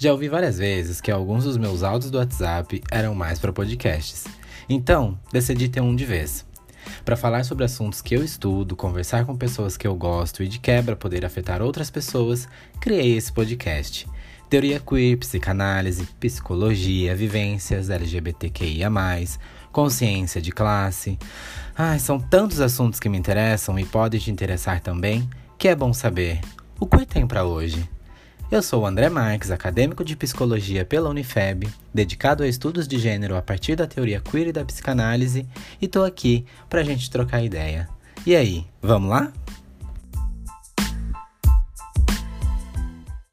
Já ouvi várias vezes que alguns dos meus áudios do WhatsApp eram mais para podcasts. Então, decidi ter um de vez. Para falar sobre assuntos que eu estudo, conversar com pessoas que eu gosto e de quebra poder afetar outras pessoas, criei esse podcast. Teoria queer, psicanálise, psicologia, vivências, LGBTQIA, consciência de classe. Ai, são tantos assuntos que me interessam e podem te interessar também, que é bom saber. O que tem para hoje? Eu sou o André Marques, acadêmico de psicologia pela Unifeb, dedicado a estudos de gênero a partir da teoria queer e da psicanálise, e tô aqui pra gente trocar ideia. E aí, vamos lá?